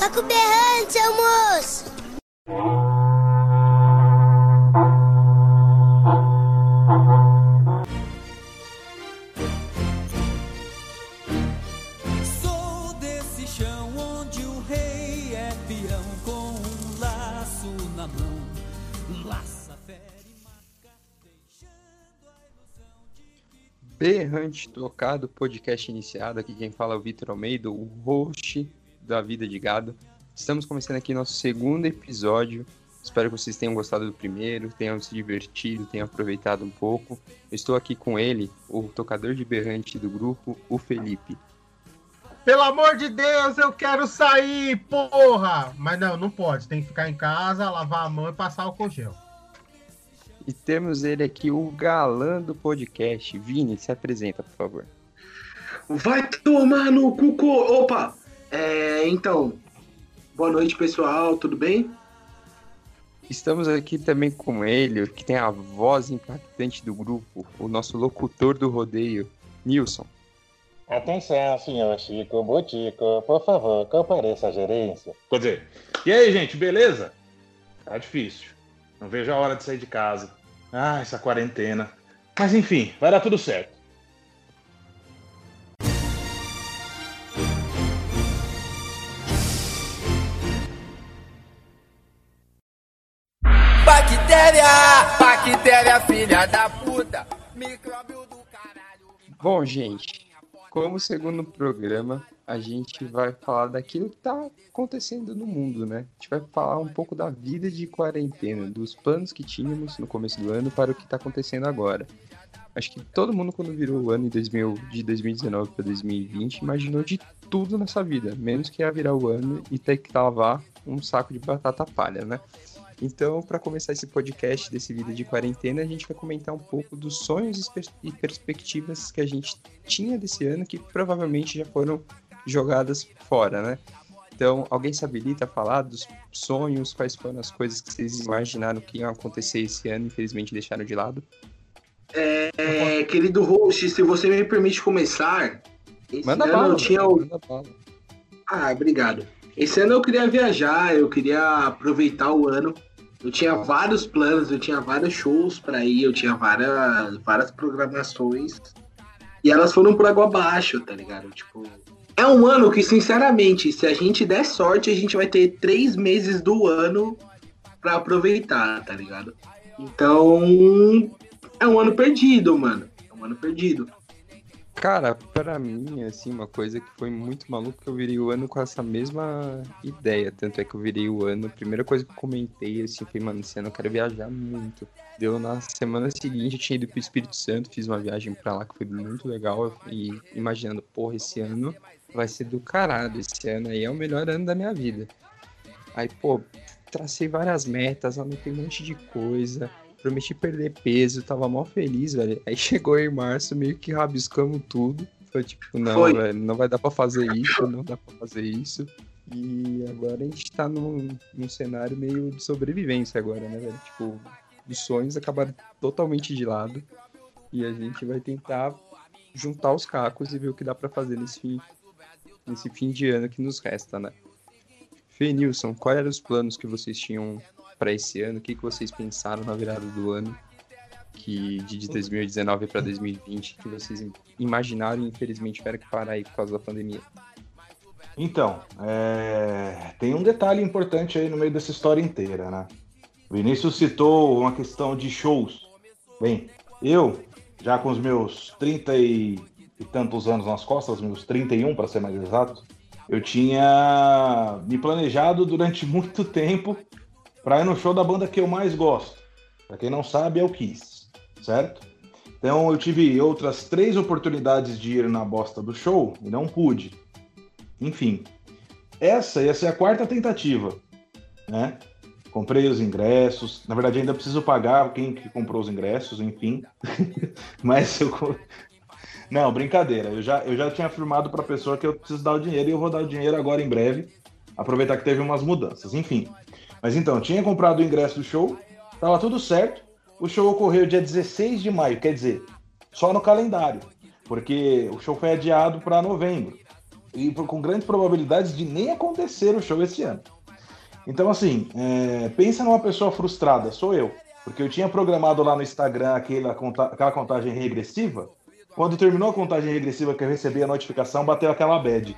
Toca o berrante, seu moço! Sou desse chão onde o rei é peão com um laço na mão. Laça, fere, marca, deixando a ilusão de Berrante Tocado, podcast iniciado. Aqui quem fala é o Vitor Almeida, o host da Vida de Gado. Estamos começando aqui nosso segundo episódio. Espero que vocês tenham gostado do primeiro, tenham se divertido, tenham aproveitado um pouco. Estou aqui com ele, o tocador de berrante do grupo, o Felipe. Pelo amor de Deus, eu quero sair, porra! Mas não, não pode. Tem que ficar em casa, lavar a mão e passar o gel. E temos ele aqui, o galã do podcast. Vini, se apresenta, por favor. Vai tomar no cuco. Opa! É, então, boa noite, pessoal, tudo bem? Estamos aqui também com ele, que tem a voz impactante do grupo, o nosso locutor do rodeio, Nilson. Atenção, senhor Chico Butico, por favor, compareça à gerência. Quer dizer, e aí, gente, beleza? Tá difícil. Não vejo a hora de sair de casa. Ah, essa quarentena. Mas enfim, vai dar tudo certo. Bactéria, filha da puta. Micróbio do caralho. Bom, gente, como segundo programa, a gente vai falar daquilo que tá acontecendo no mundo, né? A gente vai falar um pouco da vida de quarentena, dos planos que tínhamos no começo do ano para o que tá acontecendo agora. Acho que todo mundo, quando virou o ano em 2000, de 2019 para 2020, imaginou de tudo nessa vida, menos que ia virar o ano e ter que lavar um saco de batata palha, né? Então, para começar esse podcast desse vida de quarentena, a gente vai comentar um pouco dos sonhos e pers- perspectivas que a gente tinha desse ano que provavelmente já foram jogadas fora, né? Então, alguém se habilita a falar dos sonhos, quais foram as coisas que vocês imaginaram que iam acontecer esse ano, infelizmente deixaram de lado? É, querido host, se você me permite começar, esse Manda ano bala, eu tinha o... Ah, obrigado. Esse ano eu queria viajar, eu queria aproveitar o ano. Eu tinha vários planos, eu tinha vários shows pra ir, eu tinha várias, várias programações. E elas foram por água abaixo, tá ligado? Tipo, é um ano que, sinceramente, se a gente der sorte, a gente vai ter três meses do ano pra aproveitar, tá ligado? Então, é um ano perdido, mano. É um ano perdido. Cara, pra mim, assim, uma coisa que foi muito maluco que eu virei o ano com essa mesma ideia. Tanto é que eu virei o ano, a primeira coisa que eu comentei, assim, foi, mano, esse ano eu quero viajar muito. Deu na semana seguinte, eu tinha ido pro Espírito Santo, fiz uma viagem pra lá que foi muito legal. E imaginando, porra, esse ano vai ser do caralho. Esse ano aí é o melhor ano da minha vida. Aí, pô, tracei várias metas, anotei um monte de coisa. Prometi perder peso, tava mó feliz, velho. Aí chegou em março, meio que rabiscamos tudo. Foi tipo, não, Foi. velho, não vai dar pra fazer isso, não dá pra fazer isso. E agora a gente tá num, num cenário meio de sobrevivência agora, né, velho? Tipo, os sonhos acabaram totalmente de lado. E a gente vai tentar juntar os cacos e ver o que dá pra fazer nesse fim, nesse fim de ano que nos resta, né? Fê Nilson, quais eram os planos que vocês tinham para esse ano? O que, que vocês pensaram na virada do ano? Que de de 2019 para 2020, que vocês imaginaram e infelizmente tiveram que parar aí por causa da pandemia? Então, é, tem um detalhe importante aí no meio dessa história inteira, né? O Vinícius citou uma questão de shows. Bem, eu, já com os meus 30 e, e tantos anos nas costas, meus 31 para ser mais exato, eu tinha me planejado durante muito tempo para ir no show da banda que eu mais gosto. Para quem não sabe, é o Kiss, certo? Então eu tive outras três oportunidades de ir na bosta do show e não pude. Enfim, essa ia ser a quarta tentativa, né? Comprei os ingressos, na verdade ainda preciso pagar quem que comprou os ingressos, enfim. Mas eu não, brincadeira. Eu já, eu já tinha afirmado para a pessoa que eu preciso dar o dinheiro e eu vou dar o dinheiro agora em breve. Aproveitar que teve umas mudanças, enfim. Mas então, tinha comprado o ingresso do show, tava tudo certo. O show ocorreu dia 16 de maio, quer dizer, só no calendário, porque o show foi adiado para novembro. e com grandes probabilidades de nem acontecer o show esse ano. Então, assim, é, pensa numa pessoa frustrada, sou eu. Porque eu tinha programado lá no Instagram aquela, conta, aquela contagem regressiva. Quando terminou a contagem regressiva que eu recebi a notificação, bateu aquela bad.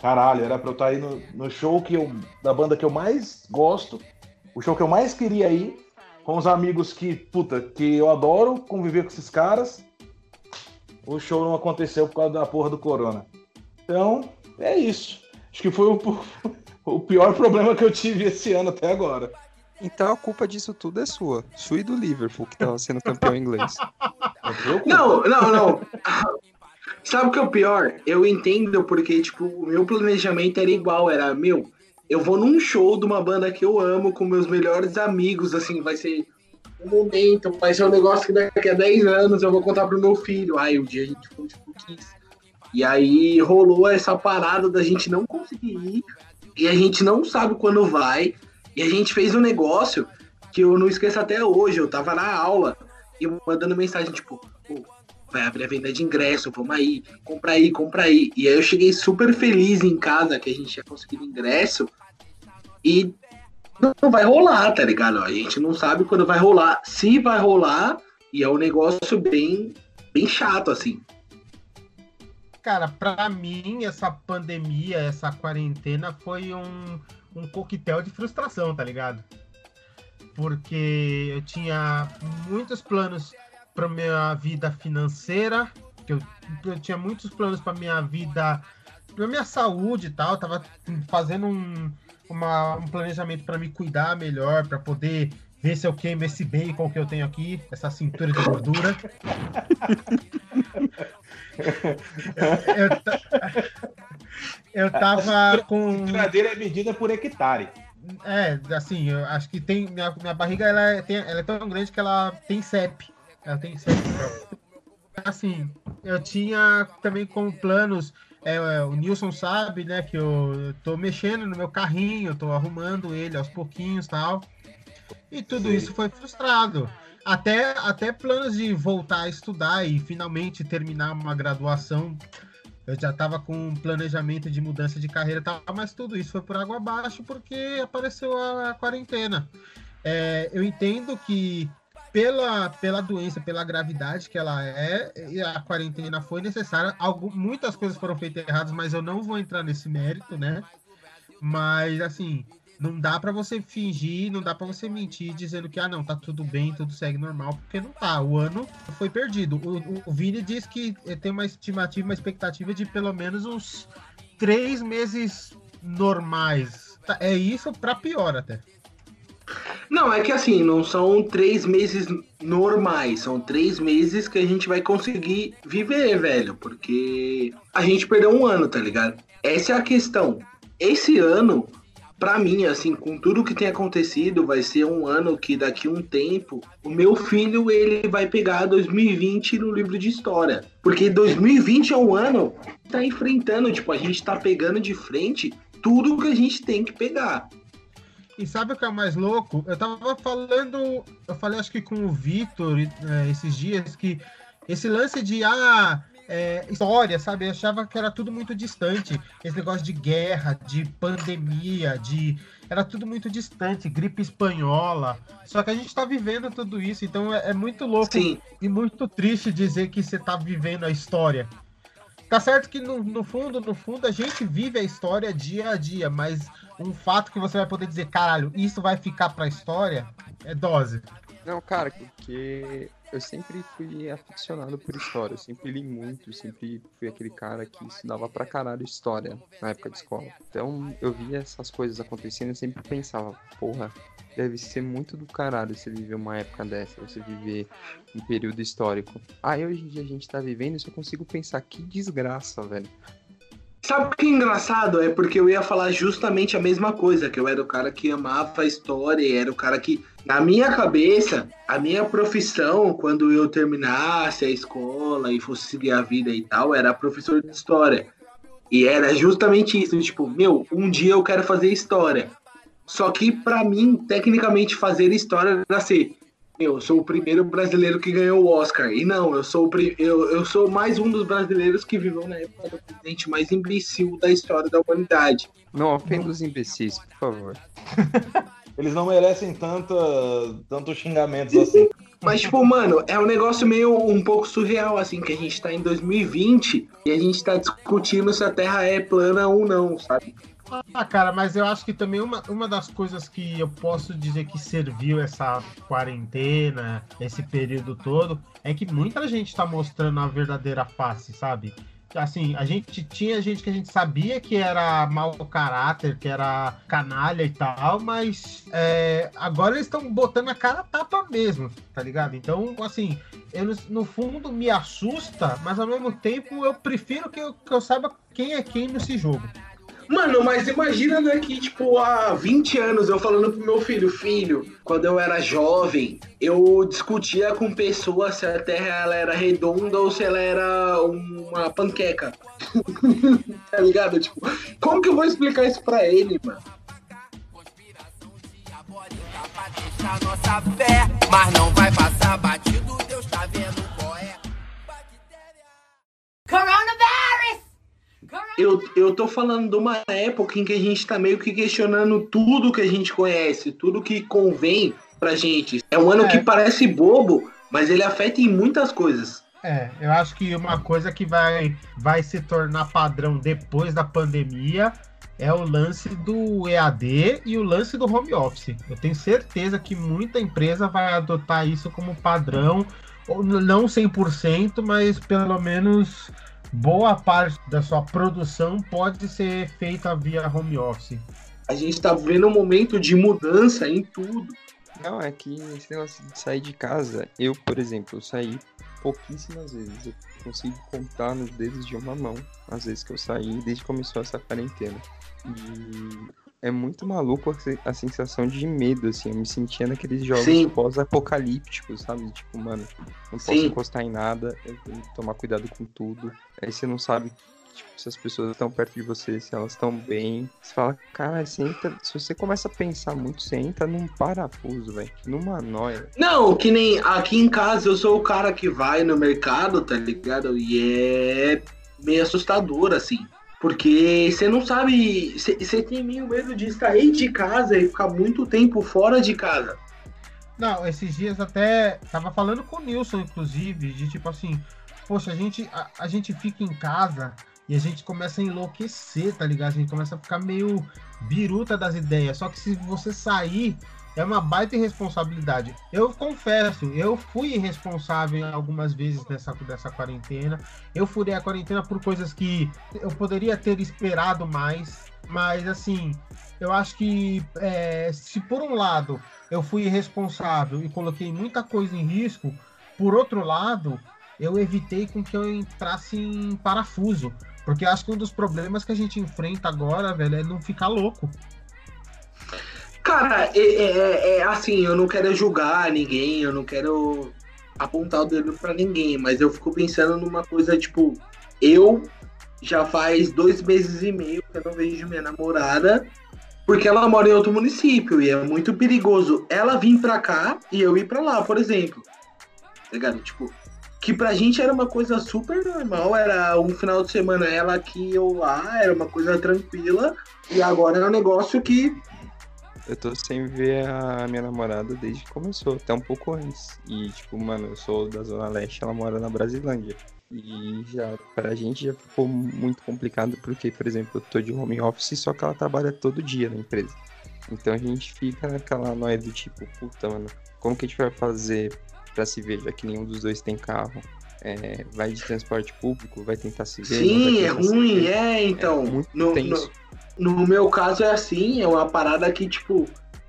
Caralho, era pra eu estar aí no, no show que eu, da banda que eu mais gosto, o show que eu mais queria ir, com os amigos que, puta, que eu adoro conviver com esses caras. O show não aconteceu por causa da porra do corona. Então, é isso. Acho que foi o, o pior problema que eu tive esse ano até agora. Então a culpa disso tudo é sua. Sua e do Liverpool, que tava sendo campeão inglês. Não, não, não. Sabe o que é o pior? Eu entendo porque, tipo, o meu planejamento era igual, era, meu, eu vou num show de uma banda que eu amo com meus melhores amigos, assim, vai ser um momento, vai ser um negócio que daqui a 10 anos eu vou contar pro meu filho. Aí o um dia a gente foi, tipo, quis. E aí rolou essa parada da gente não conseguir ir, e a gente não sabe quando vai, e a gente fez um negócio que eu não esqueço até hoje, eu tava na aula, e mandando mensagem, tipo, vai abrir a venda de ingresso, vamos aí, compra aí, compra aí. E aí eu cheguei super feliz em casa que a gente tinha conseguido ingresso e não vai rolar, tá ligado? A gente não sabe quando vai rolar. Se vai rolar, e é um negócio bem, bem chato, assim. Cara, pra mim, essa pandemia, essa quarentena foi um, um coquetel de frustração, tá ligado? Porque eu tinha muitos planos para minha vida financeira, que eu, eu tinha muitos planos para minha vida, para minha saúde e tal, eu tava fazendo um, uma, um planejamento para me cuidar melhor, para poder ver se eu queimo esse bacon que eu tenho aqui, essa cintura de gordura. eu, eu, eu tava com. A é medida por hectare. É, assim, eu acho que tem. Minha, minha barriga ela é, tem, ela é tão grande que ela tem CEP. Ela tem. Assim, eu tinha também como planos. É, é, o Nilson sabe, né, que eu tô mexendo no meu carrinho, tô arrumando ele aos pouquinhos tal. E tudo Sim. isso foi frustrado. Até, até planos de voltar a estudar e finalmente terminar uma graduação. Eu já estava com um planejamento de mudança de carreira, tal, mas tudo isso foi por água abaixo porque apareceu a, a quarentena. É, eu entendo que pela, pela doença, pela gravidade que ela é, a quarentena foi necessária. Algo, muitas coisas foram feitas erradas, mas eu não vou entrar nesse mérito, né? Mas, assim, não dá para você fingir, não dá para você mentir dizendo que, ah, não, tá tudo bem, tudo segue normal, porque não tá. O ano foi perdido. O, o Vini diz que tem uma estimativa, uma expectativa de pelo menos uns três meses normais. Tá, é isso para pior até. Não, é que assim, não são três meses normais, são três meses que a gente vai conseguir viver, velho, porque a gente perdeu um ano, tá ligado? Essa é a questão. Esse ano, pra mim, assim, com tudo que tem acontecido, vai ser um ano que daqui um tempo, o meu filho, ele vai pegar 2020 no livro de história. Porque 2020 é um ano que tá enfrentando, tipo, a gente tá pegando de frente tudo que a gente tem que pegar. E sabe o que é o mais louco? Eu tava falando, eu falei acho que com o Vitor é, esses dias, que esse lance de ah, é, história, sabe? Eu achava que era tudo muito distante. Esse negócio de guerra, de pandemia, de. Era tudo muito distante, gripe espanhola. Só que a gente tá vivendo tudo isso, então é, é muito louco Sim. e muito triste dizer que você tá vivendo a história. Tá certo que no, no, fundo, no fundo, a gente vive a história dia a dia, mas um fato que você vai poder dizer, caralho, isso vai ficar pra história, é dose. Não, cara, porque eu sempre fui aficionado por história, eu sempre li muito, sempre fui aquele cara que estudava pra caralho história na época de escola. Então eu via essas coisas acontecendo e sempre pensava, porra, deve ser muito do caralho você viver uma época dessa, você viver um período histórico. Aí hoje em dia a gente tá vivendo e só consigo pensar, que desgraça, velho. Sabe o que é engraçado? É porque eu ia falar justamente a mesma coisa, que eu era o cara que amava a história, era o cara que, na minha cabeça, a minha profissão, quando eu terminasse a escola e fosse seguir a vida e tal, era professor de história. E era justamente isso, tipo, meu, um dia eu quero fazer história. Só que para mim, tecnicamente, fazer história era ser eu sou o primeiro brasileiro que ganhou o Oscar. E não, eu sou, o pri- eu, eu sou mais um dos brasileiros que viveu na época do presidente mais imbecil da história da humanidade. Não ofenda os imbecis, por favor. Eles não merecem tanta, tantos xingamentos assim. Mas, tipo, mano, é um negócio meio um pouco surreal, assim, que a gente tá em 2020 e a gente tá discutindo se a Terra é plana ou não, sabe? Ah, cara, mas eu acho que também uma, uma das coisas que eu posso dizer que serviu essa quarentena, esse período todo, é que muita gente tá mostrando a verdadeira face, sabe? Assim, a gente tinha gente que a gente sabia que era mau caráter, que era canalha e tal, mas é, agora eles estão botando a cara a tapa mesmo, tá ligado? Então, assim, eu, no- fundo me assusta, mas ao mesmo tempo eu prefiro que eu, que eu saiba quem é quem nesse jogo. Mano, mas imagina daqui, tipo, há 20 anos eu falando pro meu filho, filho, quando eu era jovem, eu discutia com pessoas se a Terra ela era redonda ou se ela era uma panqueca. tá ligado? Tipo, como que eu vou explicar isso pra ele, mano? nossa fé, mas não vai passar batido, Deus tá vendo qual é. Coronavirus! Eu, eu tô falando de uma época em que a gente tá meio que questionando tudo que a gente conhece, tudo que convém pra gente. É um ano É. que parece bobo, mas ele afeta em muitas coisas. É, eu acho que uma coisa que vai, vai se tornar padrão depois da pandemia é o lance do EAD e o lance do home office. Eu tenho certeza que muita empresa vai adotar isso como padrão, ou não 100%, mas pelo menos boa parte da sua produção pode ser feita via home office. A gente tá vivendo um momento de mudança em tudo. Não, é que esse negócio de sair de casa, eu, por exemplo, eu saí pouquíssimas vezes. Eu consigo contar nos dedos de uma mão as vezes que eu saí desde que começou essa quarentena. E é muito maluco a se- a sensação de medo, assim. Eu me sentia naqueles jogos pós-apocalípticos, sabe? Tipo, mano, não posso Sim. encostar em nada, eu tenho que tomar cuidado com tudo. Aí você não sabe tipo, se as pessoas estão perto de você, se elas estão bem. Você fala, cara, você entra, se você começa a pensar muito, você entra num parafuso, velho. Numa noia. Não, que nem aqui em casa eu sou o cara que vai no mercado, tá ligado? E é meio assustador, assim. Porque você não sabe. Você tem meio medo de sair de casa e ficar muito tempo fora de casa. Não, esses dias até tava falando com o Nilson, inclusive, de tipo assim, poxa, a gente, a, a gente fica em casa e a gente começa a enlouquecer, tá ligado? A gente começa a ficar meio biruta das ideias. Só que se você sair, é uma baita irresponsabilidade. Eu confesso, eu fui irresponsável algumas vezes nessa, dessa quarentena. Eu furei a quarentena por coisas que eu poderia ter esperado mais. Mas assim, eu acho que é, se por um lado eu fui irresponsável e coloquei muita coisa em risco, por outro lado, eu evitei com que eu entrasse em parafuso. Porque eu acho que um dos problemas que a gente enfrenta agora, velho, é não ficar louco. Cara, é, é- é assim, eu não quero julgar ninguém, eu não quero apontar o dedo pra ninguém, mas eu fico pensando numa coisa, tipo, eu já faz dois meses e meio que eu não vejo minha namorada, porque ela mora em outro município e é muito perigoso ela vir pra cá e eu ir pra lá, por exemplo. Tá ligado? Tipo, que pra gente era uma coisa super normal, era um final de semana ela aqui ou lá, era uma coisa tranquila, e agora é um negócio que Eu tô sem ver a minha namorada desde que começou, até um pouco antes. E, tipo, mano, eu sou da Zona Leste, ela mora na Brasilândia. E já, pra gente já ficou muito complicado, porque, por exemplo, eu tô de home office, só que ela trabalha todo dia na empresa. Então a gente fica naquela noia do tipo, puta, mano, como que a gente vai fazer pra se ver, já que nenhum dos dois tem carro? É, vai de transporte público, vai tentar se ver? Sim, é ruim, é, então. muito no, tenso. no, no meu caso é assim, é uma parada que, tipo,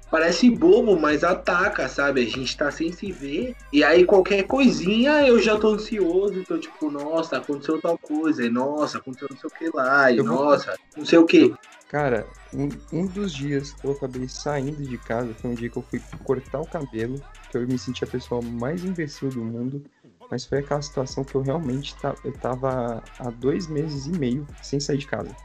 parece bobo, mas ataca, sabe? A gente tá sem se ver. E aí qualquer coisinha eu já tô ansioso, tô tipo, nossa, aconteceu tal coisa, e nossa, aconteceu não sei o que lá, e Eu vou- nossa, não sei o que. Cara, um, um dos dias que eu acabei saindo de casa foi um dia que eu fui cortar o cabelo, que eu me senti a pessoa mais imbecil do mundo, mas foi aquela situação que eu realmente eu tava há dois meses e meio sem sair de casa.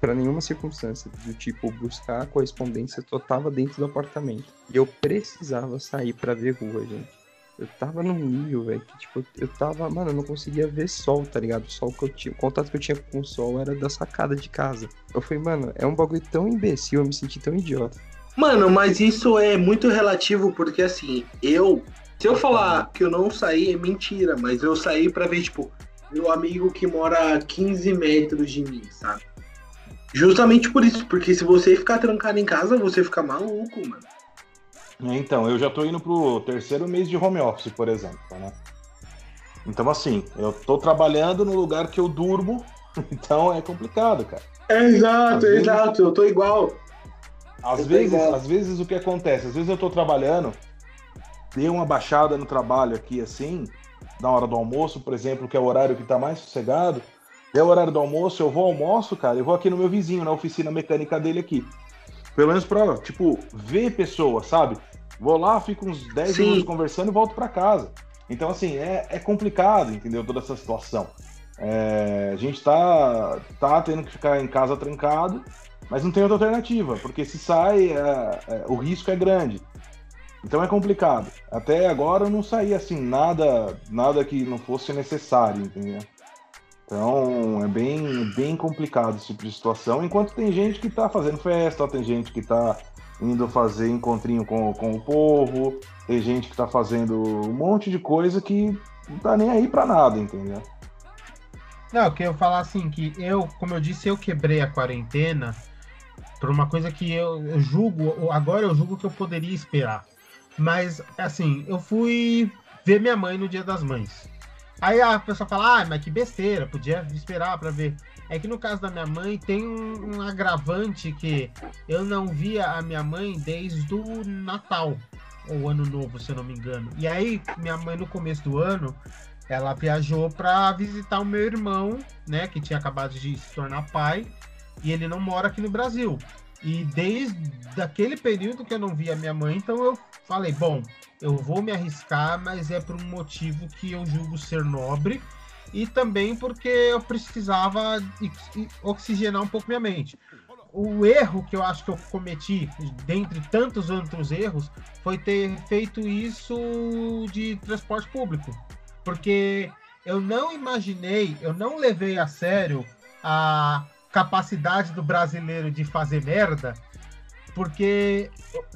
Pra nenhuma circunstância. Do tipo, buscar a correspondência, eu tava dentro do apartamento. E eu precisava sair pra ver rua, gente. Eu tava num nível, velho, que tipo, eu tava, mano, eu não conseguia ver sol, tá ligado? O sol que eu tinha, o contato que eu tinha com o sol era da sacada de casa. Eu falei, mano, é um bagulho tão imbecil, eu me senti tão idiota. Mano, mas isso é muito relativo, porque assim, eu. Se eu falar que eu não saí, é mentira, mas eu saí pra ver, tipo, meu amigo que mora a 15 metros de mim, sabe? Justamente por isso, porque se você ficar trancado em casa, você fica maluco, mano. É, Então, eu já tô indo pro terceiro mês de home office, por exemplo, né? Então, assim, eu tô trabalhando no lugar que eu durmo, então é complicado, cara. Exato, Às vezes- exato, eu tô igual. Às Eu vezes, igual. às vezes o que acontece? Às vezes eu tô trabalhando, dei uma baixada no trabalho aqui assim, na hora do almoço, por exemplo, que é o horário que tá mais sossegado. É o horário do almoço, eu vou ao almoço, cara, eu vou aqui no meu vizinho, na oficina mecânica dele aqui. Pelo menos pra, tipo, ver pessoa, sabe? Vou lá, fico uns 10 Sim. minutos conversando e volto pra casa. Então, assim, é, é complicado, entendeu? Toda essa situação. É, a gente tá, tá tendo que ficar em casa trancado, mas não tem outra alternativa, porque se sai, é, é, o risco é grande. Então é complicado. Até agora eu não saí assim, nada, nada que não fosse necessário, entendeu? Então é bem, bem complicado esse tipo de situação. Enquanto tem gente que tá fazendo festa, tem gente que tá indo fazer encontrinho com, com o povo, tem gente que tá fazendo um monte de coisa que não tá nem aí pra nada, entendeu? Não, eu queria falar assim, que eu, como eu disse, eu quebrei a quarentena por uma coisa que eu, eu julgo, agora eu julgo que eu poderia esperar. Mas, assim, eu fui ver minha mãe no Dia das Mães. Aí a pessoa fala, ah, mas que besteira, podia esperar pra ver. É que no caso da minha mãe tem um, um agravante que eu não via a minha mãe desde o Natal, ou Ano Novo, se eu não me engano. E aí, minha mãe no começo do ano, ela viajou para visitar o meu irmão, né, que tinha acabado de se tornar pai, e ele não mora aqui no Brasil. E desde aquele período que eu não via minha mãe, então eu falei, bom, eu vou me arriscar, mas é por um motivo que eu julgo ser nobre e também porque eu precisava oxigenar um pouco minha mente. O erro que eu acho que eu cometi, dentre tantos outros erros, foi ter feito isso de transporte público porque eu não imaginei, eu não levei a sério a capacidade do brasileiro de fazer merda, porque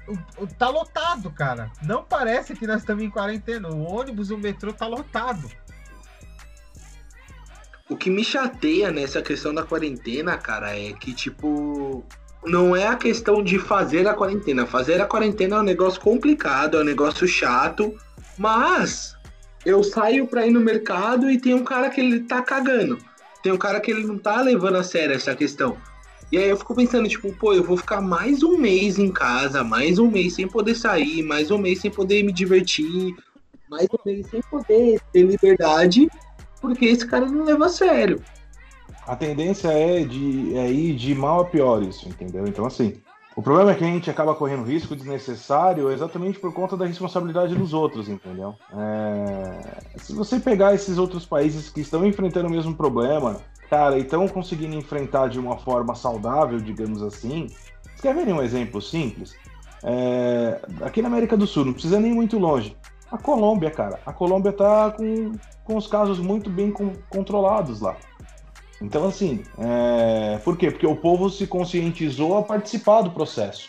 o- o- tá lotado, cara. Não parece que nós estamos em quarentena. O ônibus o metrô tá lotado. O que me chateia nessa questão da quarentena, cara, é que, tipo, não é a questão de fazer a quarentena. Fazer a quarentena é um negócio complicado, é um negócio chato, mas eu saio pra ir no mercado e tem um cara que ele tá cagando. Tem um cara que ele não tá levando a sério essa questão. E aí eu fico pensando, tipo, pô, eu vou ficar mais um mês em casa, mais um mês sem poder sair, mais um mês sem poder me divertir, mais um mês sem poder ter liberdade, porque esse cara não leva a sério. A tendência é de é ir de mal a pior isso, entendeu? Então, assim, o problema é que a gente acaba correndo risco desnecessário exatamente por conta da responsabilidade dos outros, entendeu? É, Se você pegar esses outros países que estão enfrentando o mesmo problema, cara, e estão conseguindo enfrentar de uma forma saudável, digamos assim. Vocês querem ver um exemplo simples? É, Aqui na América do Sul, não precisa nem ir muito longe. A Colômbia, cara. A Colômbia tá com, com os casos muito bem con- controlados lá. Então, assim, é... por quê? Porque o povo se conscientizou a participar do processo.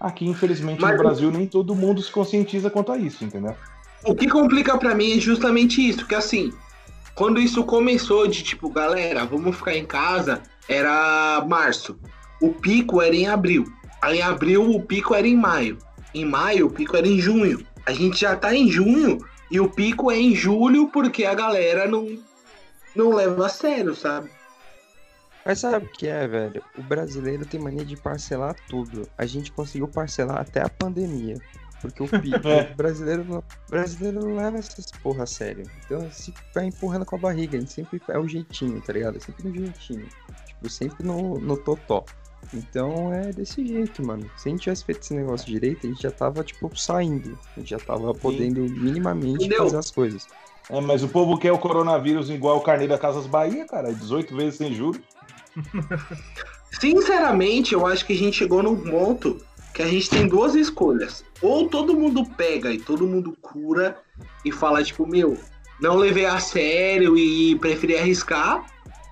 Aqui, infelizmente, Mas- no Brasil, nem todo mundo se conscientiza quanto a isso, entendeu? O que complica pra mim é justamente isso, que assim, quando isso começou de tipo, galera, vamos ficar em casa, era março. O pico era em abril. Aí em abril o pico era em maio. Em maio o pico era em junho. A gente já tá em junho e o pico é em julho porque a galera não não leva a sério, sabe? Mas sabe o que é, velho? O brasileiro tem mania de parcelar tudo. A gente conseguiu parcelar até a pandemia. Porque o, pi- É. o brasileiro, não, o brasileiro não leva essas porra a sério. Então, se vai empurrando com a barriga, a gente sempre é o jeitinho, tá ligado? É sempre no jeitinho. Tipo, sempre no, no totó. Então é desse jeito, mano. Se a gente tivesse feito esse negócio direito, a gente já tava, tipo, saindo. A gente já tava podendo minimamente Entendeu? fazer as coisas. É, mas o povo quer o coronavírus igual o carnê da Casas Bahia, cara. 18 vezes sem juros. Sinceramente, eu acho que a gente chegou num ponto que a gente tem duas escolhas. Ou todo mundo pega e todo mundo cura e fala, tipo, meu, não levei a sério e preferi arriscar,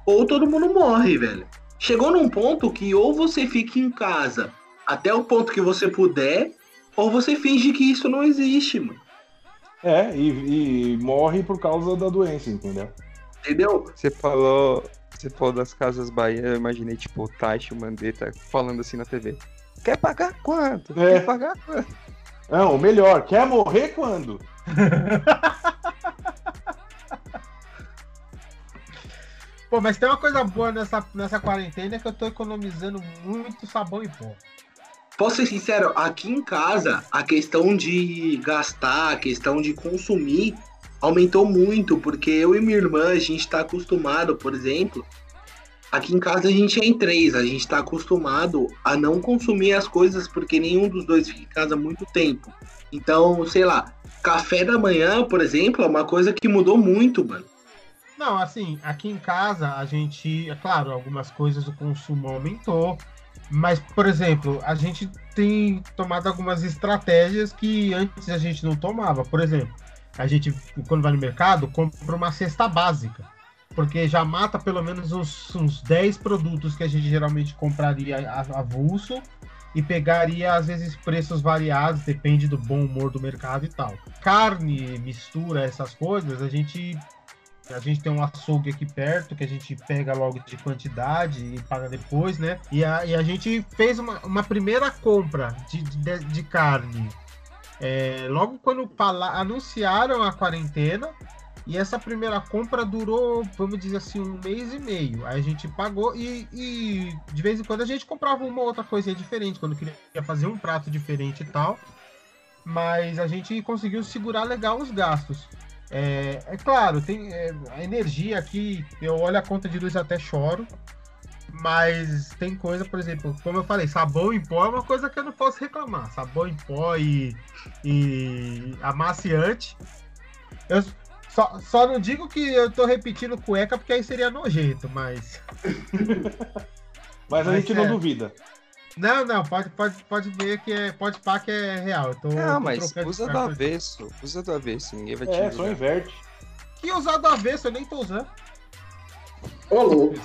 ou todo mundo morre, velho. Chegou num ponto que ou você fica em casa até o ponto que você puder, ou você finge que isso não existe, mano. É, e, e morre por causa da doença, entendeu? Entendeu? Você falou, você falou das casas Bahia, eu imaginei, tipo, o Taishi, o Mandetta falando assim na TV. Quer pagar quanto? É. Quer pagar quanto? Não, o melhor, quer morrer quando? Pô, mas tem uma coisa boa nessa, nessa quarentena que eu tô economizando muito sabão em pó. Posso ser sincero, aqui em casa, a questão de gastar, a questão de consumir, aumentou muito, porque eu e minha irmã, a gente tá acostumado, por exemplo, aqui em casa a gente é em três, a gente tá acostumado a não consumir as coisas porque nenhum dos dois fica em casa há muito tempo. Então, sei lá, café da manhã, por exemplo, é uma coisa que mudou muito, mano. Não, assim, aqui em casa a gente, é claro, algumas coisas o consumo aumentou, mas, por exemplo, a gente tem tomado algumas estratégias que antes a gente não tomava. Por exemplo, a gente, quando vai no mercado, compra uma cesta básica, porque já mata pelo menos uns, uns 10 produtos que a gente geralmente compraria avulso e pegaria, às vezes, preços variados, depende do bom humor do mercado e tal. Carne, mistura, essas coisas, a gente a gente tem um açougue aqui perto que a gente pega logo de quantidade e paga depois, né? E a, e a gente fez uma, uma primeira compra de, de, de carne é, logo quando anunciaram a quarentena. E essa primeira compra durou, vamos dizer assim, um mês e meio. Aí a gente pagou e, e de vez em quando a gente comprava uma outra coisa diferente, quando queria fazer um prato diferente e tal. Mas a gente conseguiu segurar legal os gastos. É, é claro, tem é, a energia aqui, eu olho a conta de luz e até choro. Mas tem coisa, por exemplo, como eu falei, sabão em pó é uma coisa que eu não posso reclamar. Sabão em pó e, e amaciante. Eu só, só não digo que eu tô repetindo cueca, porque aí seria nojento, mas. Mas a Mas gente não é. duvida. Não, não, pode, pode, pode ver que é. Pode pá que é real. Eu tô, Não, tô mas usa do avesso. Usa do avesso, ninguém vai te É, só inverte. Que usar do avesso, eu nem tô usando. Ô, louco.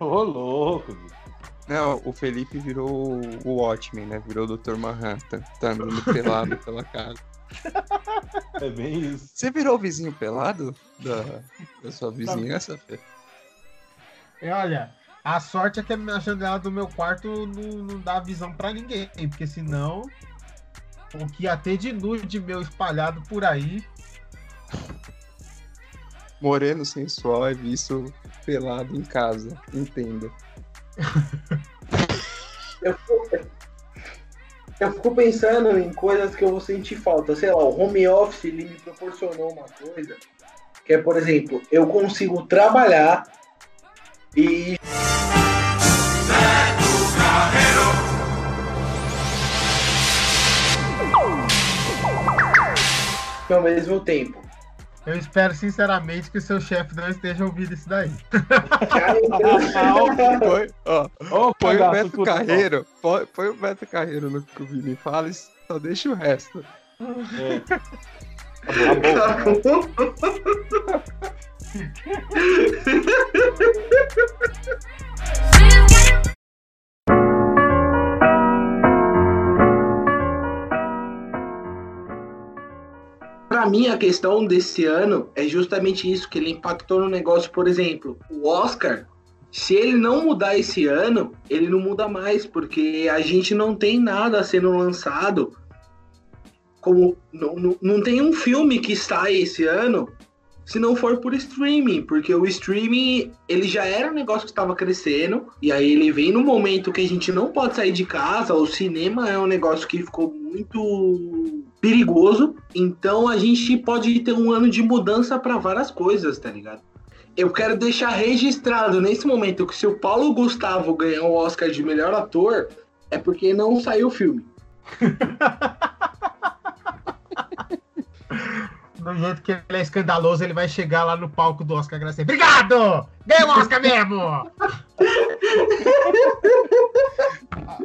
Ô, louco. Não, o Felipe virou o Watchmen, né? Virou o Dr. Manhattan. Tá andando pelado pela casa. É bem isso. Você virou o vizinho pelado da, da sua vizinhança, Fê? E olha, a sorte é que a janela do meu quarto não, não dá visão pra ninguém, porque senão o que ia ter de nude meu espalhado por aí. Moreno sensual é visto pelado em casa. Entenda. Eu eu fico pensando em coisas que eu vou sentir falta. Sei lá, o home office ele me proporcionou uma coisa que é, por exemplo, eu consigo trabalhar e. Ao mesmo tempo. Eu espero sinceramente que o seu chefe não esteja ouvindo isso daí. Põe, ó, Ô, põe o Beto. Carreiro. Põe, põe o Beto Carreiro no que o Vini fala e só deixa o resto. É. Tá bom. Pra mim, a questão desse ano é justamente isso, que ele impactou no negócio, por exemplo, o Oscar, se ele não mudar esse ano, ele não muda mais, porque a gente não tem nada sendo lançado. Como não, não, não tem um filme que sai esse ano se não for por streaming, porque o streaming ele já era um negócio que estava crescendo, e aí ele vem no momento que a gente não pode sair de casa, o cinema é um negócio que ficou muito perigoso, então a gente pode ter um ano de mudança para várias coisas, tá ligado? Eu quero deixar registrado nesse momento que se o Paulo Gustavo ganhar o Oscar de melhor ator, é porque não saiu o filme. Do jeito que ele é escandaloso, ele vai chegar lá no palco do Oscar agradecer. Obrigado! Ganhei o Oscar mesmo!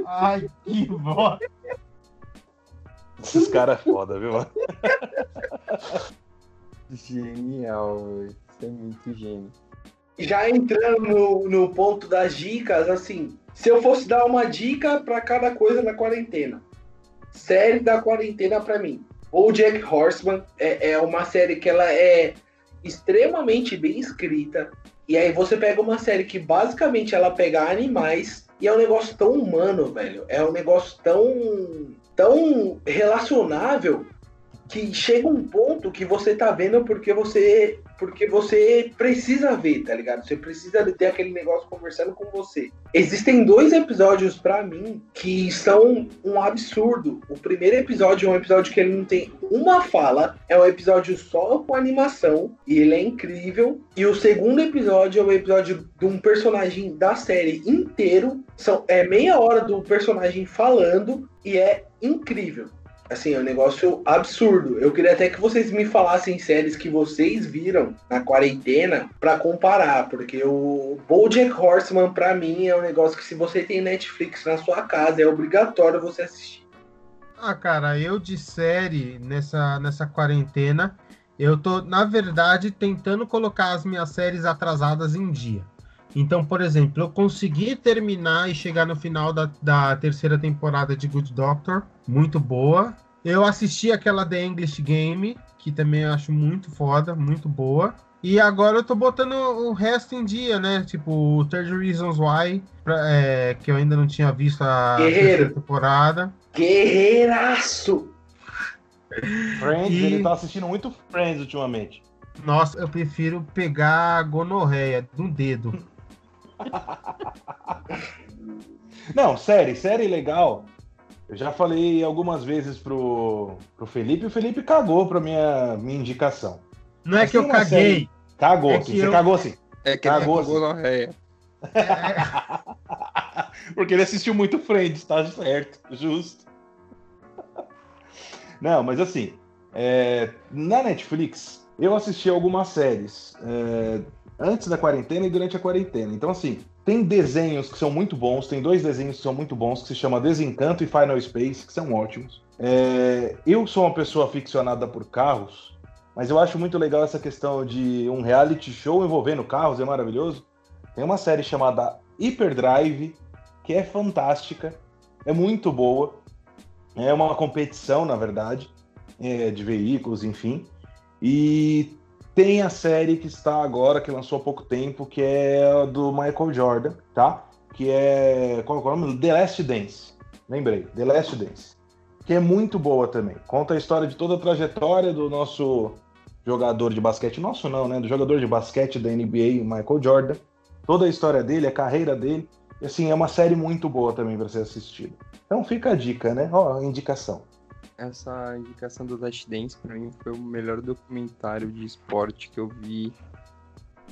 Ai, que bosta. Esses caras é foda, viu, mano? Genial, velho. Isso é muito gênio. Já entrando no, no ponto das dicas, assim, se eu fosse dar uma dica pra cada coisa na quarentena, série da quarentena pra mim. O Jack Horseman é, é uma série que ela é extremamente bem escrita. E aí você pega uma série que basicamente ela pega animais e é um negócio tão humano, velho. É um negócio tão tão relacionável que chega um ponto que você tá vendo porque você porque você precisa ver, tá ligado? Você precisa ter aquele negócio conversando com você. Existem dois episódios pra mim que são um absurdo. O primeiro episódio é um episódio que ele não tem uma fala, é um episódio só com animação e ele é incrível. E o segundo episódio é um episódio de um personagem da série inteiro, são é meia hora do personagem falando e é incrível. Assim, é um negócio absurdo. Eu queria até que vocês me falassem séries que vocês viram na quarentena pra comparar, porque o BoJack Horseman pra mim é um negócio que se você tem Netflix na sua casa é obrigatório você assistir. Ah, cara, eu de série nessa, nessa quarentena, eu tô, na verdade, tentando colocar as minhas séries atrasadas em dia. Então, por exemplo, eu consegui terminar e chegar no final da, da terceira temporada de Good Doctor, muito boa. Eu assisti aquela The English Game, que também eu acho muito foda, muito boa. E agora eu tô botando o resto em dia, né? Tipo, 30 Reasons Why, pra- é, que eu ainda não tinha visto a Guerreiro. terceira temporada. Guerreiraço! Friends, E- ele tá assistindo muito Friends ultimamente. Nossa, eu prefiro pegar a gonorreia no dedo. Não, série, série legal. Eu já falei algumas vezes pro, pro Felipe, e o Felipe cagou pra minha, minha indicação. Não é que eu caguei. Cagou, É que você eu- cagou sim. É que ele Cagou, cagou na réia. Porque ele assistiu muito Friends, tá certo, justo. Não, mas assim, é, na Netflix, eu assisti algumas séries é, antes da quarentena e durante a quarentena. Então, assim, tem desenhos que são muito bons, tem dois desenhos que são muito bons, que se chama Desencanto e Final Space, que são ótimos. É, eu sou uma pessoa aficionada por carros, mas eu acho muito legal essa questão de um reality show envolvendo carros, é maravilhoso. Tem uma série chamada Hyperdrive, que é fantástica, é muito boa. É uma competição, na verdade, é, de veículos, enfim. E tem a série que está agora, que lançou há pouco tempo, que é do Michael Jordan, tá? Que é. Qual é o nome? The Last Dance. Lembrei, The Last Dance. Que é muito boa também. Conta a história de toda a trajetória do nosso jogador de basquete. Nosso não, né? Do jogador de basquete da NBA, Michael Jordan. Toda a história dele, a carreira dele. E assim, é uma série muito boa também para ser assistida. Então fica a dica, né? Ó, a indicação. Essa indicação do Dash Dance pra mim foi o melhor documentário de esporte que eu vi.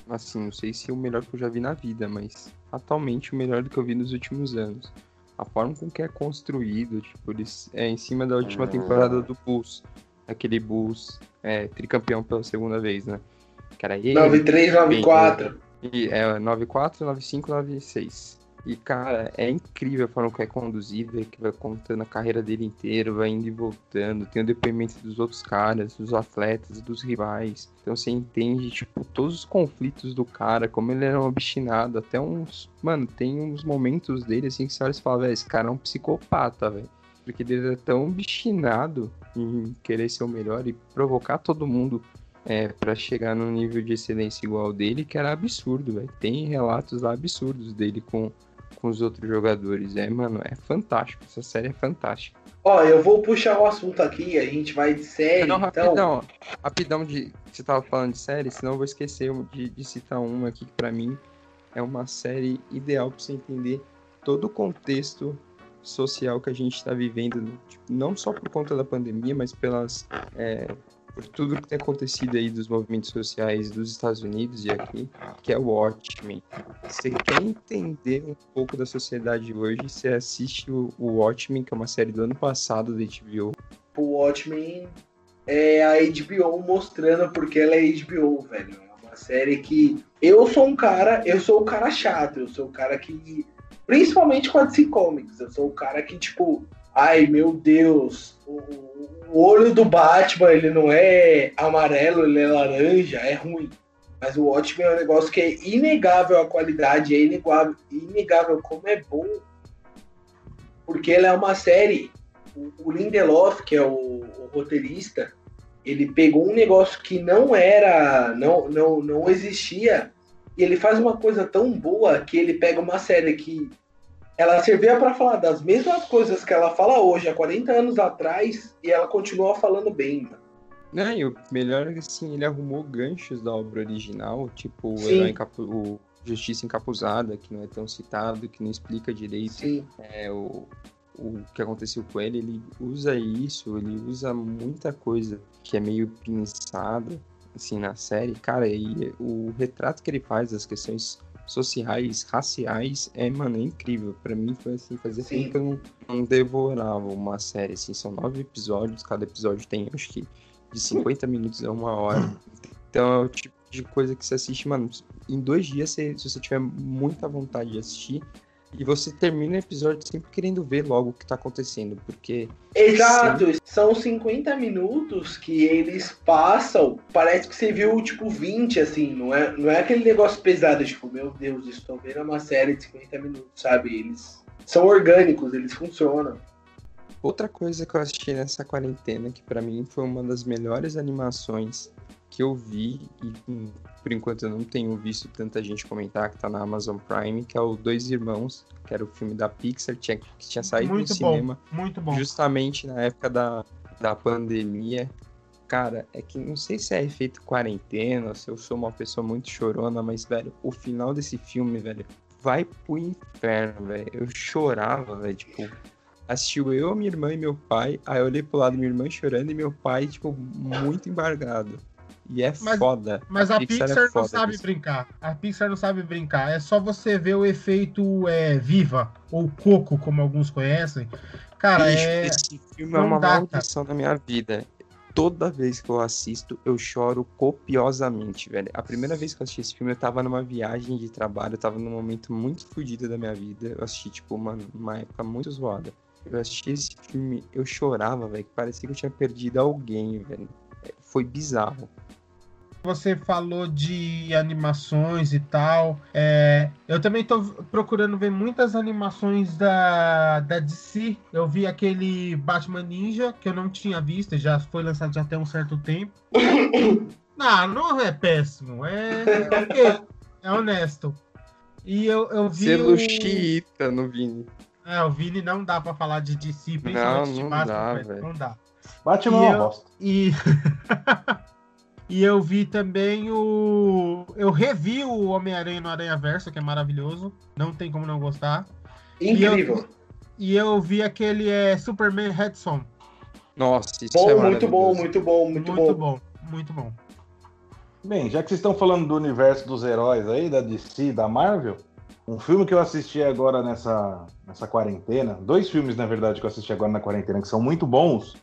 Assim, não sei se é o melhor que eu já vi na vida, mas atualmente o melhor que eu vi nos últimos anos. A forma com que é construído, tipo, eles, é em cima da última temporada do Bulls. Aquele Bulls é, tricampeão pela segunda vez, né? Que era ele. 93, 94. E é 94, 95, 96. E, cara, é incrível a forma que é conduzido, que vai contando a carreira dele inteira, vai indo e voltando. Tem o depoimento dos outros caras, dos atletas, dos rivais. Então você entende, tipo, todos os conflitos do cara, como ele era um obstinado, até uns. Mano, tem uns momentos dele assim que você olha e fala, velho, esse cara é um psicopata, velho. Porque ele era tão obstinado em querer ser o melhor e provocar todo mundo é, para chegar num nível de excelência igual dele, que era absurdo, velho. Tem relatos lá absurdos dele com, com os outros jogadores. É, mano, é fantástico. Essa série é fantástica. Ó, eu vou puxar o assunto aqui, a gente vai de série, Não, então. rapidão, rapidão de. Você tava falando de série, senão eu vou esquecer de, de citar uma aqui que pra mim é uma série ideal pra você entender todo o contexto social que a gente está vivendo, tipo, não só por conta da pandemia, mas pelas é, por tudo que tem acontecido aí dos movimentos sociais dos Estados Unidos e aqui, que é o Watchmen. Você quer entender um pouco da sociedade hoje, você assiste o, Watchmen, que é uma série do ano passado da HBO. O Watchmen é a HBO mostrando porque ela é HBO, velho. É uma série que eu sou um cara, eu sou o cara chato, eu sou o cara que principalmente com a DC Comics, eu sou o cara que tipo, ai meu Deus, o, o olho do Batman, ele não é amarelo, ele é laranja, é ruim. Mas o Watchmen é um negócio que é inegável a qualidade, é inegável, inegável como é bom. Porque ela é uma série. O, o Lindelof, que é o, o roteirista, ele pegou um negócio que não era, não, não, não existia, e ele faz uma coisa tão boa que ele pega uma série que ela servia para falar das mesmas coisas que ela fala hoje, há 40 anos atrás, e ela continua falando bem. Não, e o melhor é que assim, ele arrumou ganchos da obra original, tipo o, o Justiça Encapuzada, que não é tão citado, que não explica direito é, o, o que aconteceu com ele. Ele usa isso, ele usa muita coisa que é meio pinçada, assim, na série. Cara, e o retrato que ele faz das questões sociais, raciais, é, mano, é incrível. Pra mim foi assim, Sim. tempo que eu não, não devorava uma série, assim, são nove episódios, cada episódio tem, acho que, de 50 minutos a uma hora. Então é o tipo de coisa que você assiste, mano, em dois dias, você- se você tiver muita vontade de assistir, e você termina o episódio sempre querendo ver logo o que tá acontecendo, porque Exato, são 50 minutos que eles passam, parece que você viu tipo 20, assim, não é, não é aquele negócio pesado, tipo, meu Deus, estou vendo uma série de 50 minutos, sabe? Eles são orgânicos, eles funcionam. Outra coisa que eu assisti nessa quarentena, que pra mim foi uma das melhores animações que eu vi, e hum, por enquanto eu não tenho visto tanta gente comentar, que tá na Amazon Prime, que é o Dois Irmãos, que era o filme da Pixar, tinha, que tinha saído Muito no bom, cinema muito bom. justamente na época da, da pandemia. Cara, é que não sei se é efeito quarentena, se eu sou uma pessoa muito chorona, mas, velho, o final desse filme, velho, vai pro inferno, velho. Eu chorava, velho, tipo, assistiu eu, minha irmã e meu pai, aí eu olhei pro lado minha irmã chorando e meu pai, tipo, muito embargado. E é Mas- foda. Mas a Pixar, é não sabe nisso. brincar. A Pixar não sabe brincar. É só você ver o efeito é, Viva, ou Coco, como alguns conhecem. Cara, Bicho, é. esse filme é uma dá, cara. maldição na minha vida. Toda vez que eu assisto, eu choro copiosamente, velho. A primeira vez que eu assisti esse filme, eu tava numa viagem de trabalho, eu tava num momento muito fodido da minha vida. Eu assisti, tipo, mano, numa época muito zoada. Eu assisti esse filme, eu chorava, velho, que parecia que eu tinha perdido alguém, velho. É, Foi bizarro. Você falou de animações e tal. É, eu também tô procurando ver muitas animações da, da DC. Eu vi aquele Batman Ninja, que eu não tinha visto, já foi lançado já tem um certo tempo. não, não é péssimo. É, é ok. É honesto. E eu, eu vi. Selo o... xiita no Vini. É, o Vini não dá pra falar de DC, principalmente Não, de não Batman. dá. Não dá. Batman é uma eu- bosta. E. e eu vi também o. Eu revi o Homem-Aranha no Aranha Verso, que é maravilhoso. Não tem como não gostar. Incrível. E eu vi aquele é, Superman Redson. Nossa, isso Bom, é muito bom, muito bom, muito, Muito, bom. bom. Muito bom. Bem, já que vocês estão falando do universo dos heróis aí, da DC, da Marvel, um filme que eu assisti agora nessa, nessa quarentena, dois filmes, na verdade, que eu assisti agora na quarentena, que são muito bons,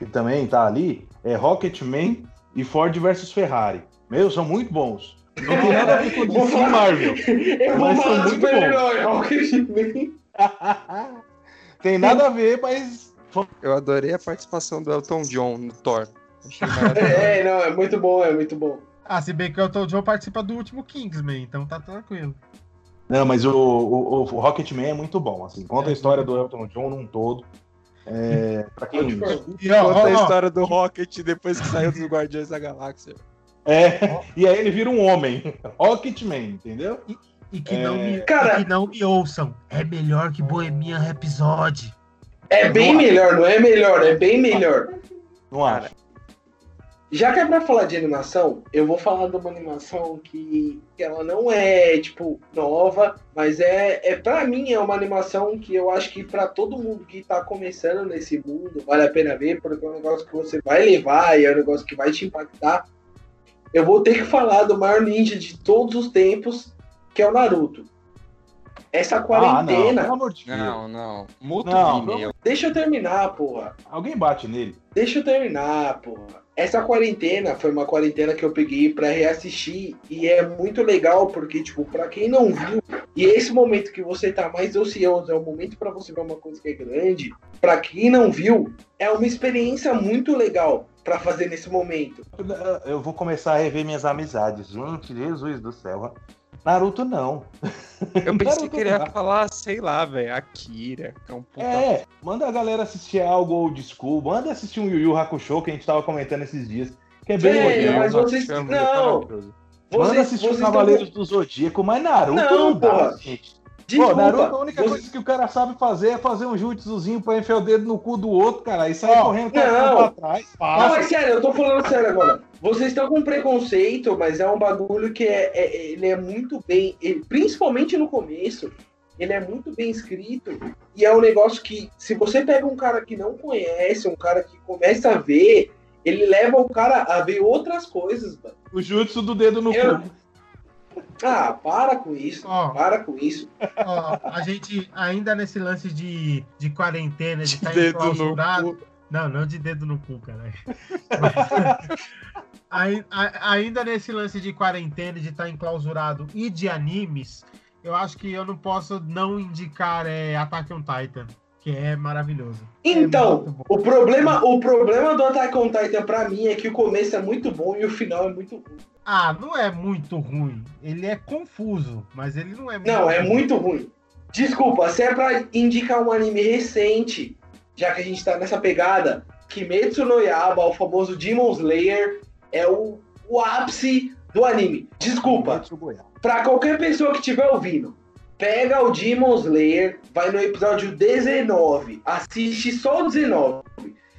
e também tá ali, é Rocketman e Ford versus Ferrari. Meu, são muito bons. Não tem nada a ver com DC e Marvel. Eu vou Mas são muito super-herói, Rocketman. tem nada a ver, mas Eu adorei a participação do Elton John no Thor. Achei maravilhoso. É, não, é muito bom, é muito bom. Ah, se bem que o Elton John participa do último Kingsman, então tá tranquilo. Não, mas o, o, o Rocketman é muito bom, assim. Conta É, a história do Elton John num todo. É, pra quem E ó, Conta a história do Rocket depois que saiu dos Guardiões da Galáxia. É, e aí ele vira um homem. Rocketman, entendeu? e que, é, não me, Cara- e que não me ouçam. É melhor que Bohemian Rhapsody. É bem melhor, não é melhor, é bem melhor. Não acho. Já que é pra falar de animação, eu vou falar de uma animação que, que ela não é, tipo, nova, mas é, é para mim é uma animação que eu acho que pra todo mundo que tá começando nesse mundo vale a pena ver, porque é um negócio que você vai levar e é um negócio que vai te impactar. Eu vou ter que falar do maior ninja de todos os tempos, que é o Naruto. Essa Ah, não, quarentena. pelo amor de. Não, não. Muto Não, não. Deixa eu terminar, porra. Alguém bate nele. Deixa eu terminar, porra. Essa quarentena foi uma quarentena que eu peguei pra reassistir e é muito legal porque, tipo, pra quem não viu, e esse momento que você tá mais ocioso, é o momento pra você ver uma coisa que é grande, pra quem não viu, é uma experiência muito legal pra fazer nesse momento. Eu vou começar a rever minhas amizades. Gente, Jesus do céu. Naruto não. Eu pensei Naruto que ele ia não. falar, sei lá, velho, Akira, que é um puta É, manda a galera assistir algo old school, manda assistir um Yu Yu Hakusho que a gente tava comentando esses dias, que é bem Véi, legal. mas vocês- não. Manda Vocês, assistir vocês os Cavaleiros do Zodíaco, mas Naruto Não, não, dá, porra. gente. Pô, Naruto, a única coisa que o cara sabe fazer é fazer um jutsuzinho pra enfiar o dedo no cu do outro, cara, e sair Ó, correndo não. pra trás. Não, Fácil. mas sério, eu tô falando sério agora. Vocês estão com preconceito, mas é um bagulho que é, é- ele é muito bem, ele- principalmente no começo, ele é muito bem escrito. E é um negócio que, se você pega um cara que não conhece, um cara que começa a ver, ele leva o cara a ver outras coisas, mano. O jutsu do dedo no Eu- cu. Ah, para com isso. Ó. Para com isso. Ó, a gente ainda nesse lance de, de quarentena, de estar Dedo no enclausurado. Não, não de dedo no cu, cara. A- ainda nesse lance de quarentena, de estar enclausurado e de animes, eu acho que eu não posso não indicar é, Attack on Titan, que é maravilhoso. É muito Então, bom. o problema, o problema do Attack on Titan pra mim é que o começo é muito bom e o final é muito ruim. Ah, não é muito ruim. Ele é confuso, mas ele não é Não, é ruim. muito ruim. Desculpa, se é pra indicar um anime recente, já que a gente tá nessa pegada, Kimetsu no Yaba, o famoso Demon Slayer, é o, o ápice do anime. Desculpa, pra qualquer pessoa que estiver ouvindo, pega o Demon Slayer, vai no episódio 19, assiste só o 19.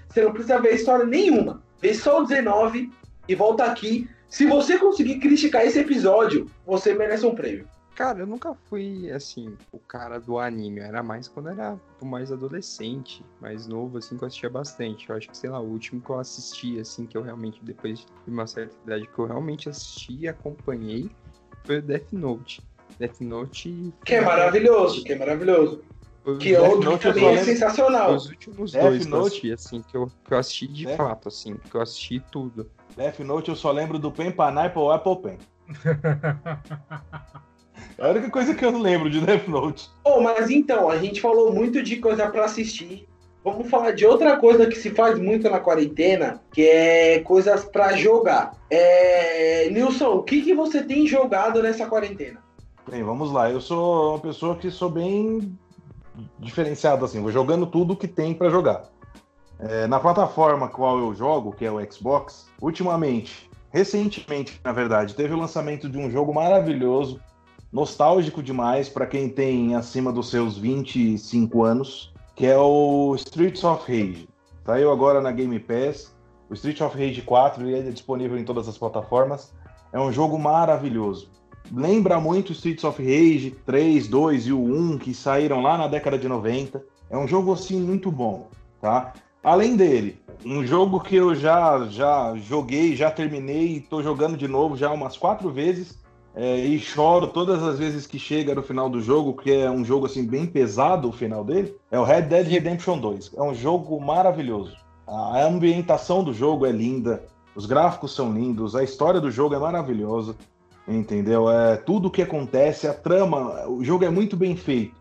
Você não precisa ver história nenhuma. Vê só o 19 e volta aqui. Se você conseguir criticar esse episódio, você merece um prêmio. Cara, eu nunca fui, assim, o cara do anime. Era mais quando era mais adolescente, mais novo, assim, que eu assistia bastante. Eu acho que, sei lá, o último que eu assisti, assim, que eu realmente, depois de uma certa idade, que eu realmente assisti e acompanhei, foi o Death Note. Death Note... Que é maravilhoso, que é maravilhoso. Que é Death outro Note que também é lembro- sensacional. os últimos Death dois que eu Note- assisti, assim, que eu, que eu assisti de Death- fato, assim, que eu assisti tudo. Death Note eu só lembro do Pen Pineapple Apple Pen. É a única coisa que eu lembro de Death Note. Oh, mas então, a gente falou muito de coisa pra assistir. Vamos falar de outra coisa que se faz muito na quarentena, que é coisas pra jogar. É... Nilson, o que, que você tem jogado nessa quarentena? Bem, vamos lá. Eu sou uma pessoa que sou bem diferenciado, assim. Vou jogando tudo que tem pra jogar. É, na plataforma qual eu jogo, que é o Xbox, ultimamente, recentemente, na verdade, teve o lançamento de um jogo maravilhoso, nostálgico demais para quem tem acima dos seus 25 anos, que é o Streets of Rage. Saiu agora na Game Pass. O Streets of Rage 4 ele é disponível em todas as plataformas. É um jogo maravilhoso lembra muito Streets of Rage 3, 2 e o 1 que saíram lá na década de 90. É um jogo assim muito bom, tá? Além dele, um jogo que eu já já joguei, já terminei e tô jogando de novo já umas quatro vezes é, e choro todas as vezes que chega no final do jogo, que é um jogo assim bem pesado o final dele. É o Red Dead Redemption 2. É um jogo maravilhoso. A ambientação do jogo é linda, os gráficos são lindos, a história do jogo é maravilhosa. Entendeu? É tudo o que acontece, a trama, o jogo é muito bem feito.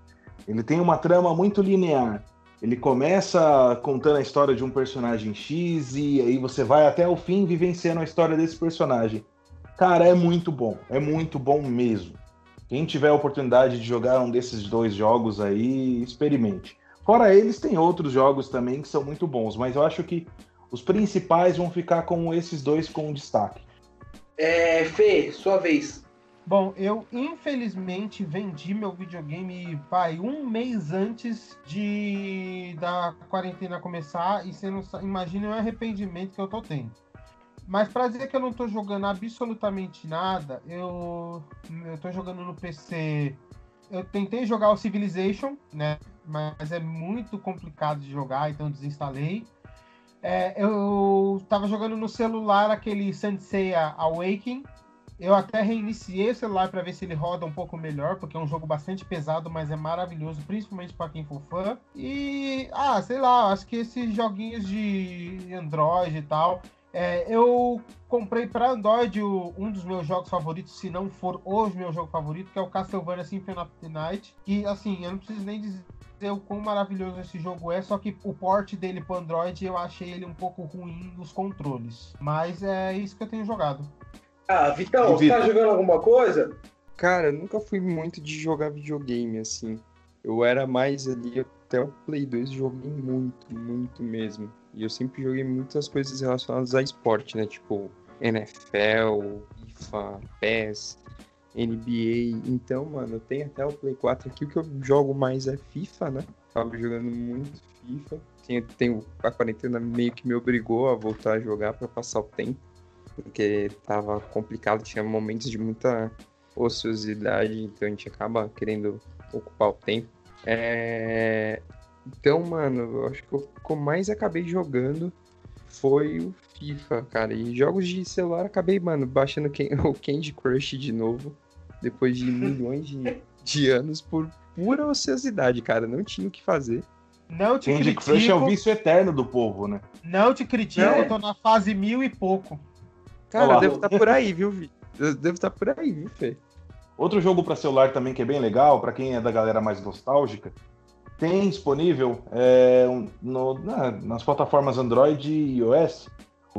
Ele tem uma trama muito linear. Ele começa contando a história de um personagem X e aí você vai até o fim vivenciando a história desse personagem. Cara, é muito bom, é muito bom mesmo. Quem tiver a oportunidade de jogar um desses dois jogos aí, experimente. Fora eles, tem outros jogos também que são muito bons, mas eu acho que os principais vão ficar com esses dois com destaque. É, Fê, sua vez. Bom, eu infelizmente vendi meu videogame, pai, um mês antes de da quarentena começar e você não imagina o arrependimento que eu tô tendo. Mas pra dizer que eu não tô jogando absolutamente nada, eu eu tô jogando no PC. Eu tentei jogar o Civilization, né? Mas é muito complicado de jogar, então desinstalei. É, eu tava jogando no celular aquele Senseiya Awakening. Eu até reiniciei o celular para ver se ele roda um pouco melhor, porque é um jogo bastante pesado, mas é maravilhoso, principalmente para quem for fã. E, ah, sei lá, acho que esses joguinhos de Android e tal, É, eu comprei para Android o- um dos meus jogos favoritos, se não for o meu jogo favorito, que é o Castlevania Symphony of the Night. Que, assim, eu não preciso nem dizer o quão maravilhoso esse jogo é, só que o port dele pro Android eu achei ele um pouco ruim nos controles. Mas é isso que eu tenho jogado. Ah, Vitão, você tá jogando alguma coisa? Cara, eu nunca fui muito de jogar videogame, assim. Eu era mais ali, até o Play 2 joguei muito, muito mesmo. E eu sempre joguei muitas coisas relacionadas a esporte, né? Tipo, NFL, FIFA, PES, NBA. Então, mano, tenho até o Play 4 aqui. O que eu jogo mais é FIFA, né? Tava jogando muito FIFA. Tenho, tenho, a quarentena meio que me obrigou a voltar a jogar pra passar o tempo. Porque tava complicado, tinha momentos de muita ociosidade, então a gente acaba querendo ocupar o tempo. É, Então, mano, eu acho que o que eu mais acabei jogando foi o FIFA, cara. E jogos de celular acabei, mano, baixando o Candy Crush de novo, depois de milhões de, de anos, por pura ociosidade, cara. Não tinha o que fazer. Não te Candy critico, Crush é o vício eterno do povo, né? não te critico, É. eu tô na fase mil e pouco. Cara, lá. eu devo estar por aí, viu, Vi? Eu devo estar por aí, viu, Fê? Outro jogo para celular também que é bem legal, para quem é da galera mais nostálgica, tem disponível é, no- na- nas plataformas Android e iOS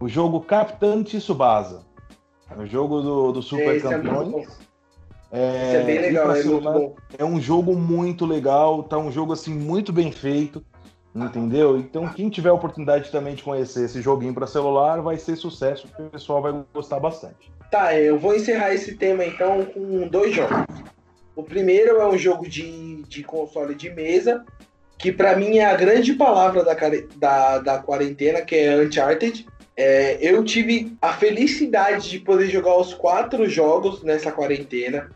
o jogo Capitão Tsubasa. É o jogo do, do Super Esse é Campeões. bom. É, Esse é bem e legal, é muito celular, bom. é um jogo muito legal, tá um jogo assim muito bem feito, entendeu? Então quem tiver a oportunidade também de conhecer esse joguinho para celular vai ser sucesso, o pessoal vai gostar bastante. Tá, eu vou encerrar esse tema então com dois jogos. O primeiro é um jogo de, de console de mesa, que pra mim é a grande palavra da, da, da quarentena, que é Uncharted. É, eu tive a felicidade de poder jogar os quatro jogos nessa quarentena.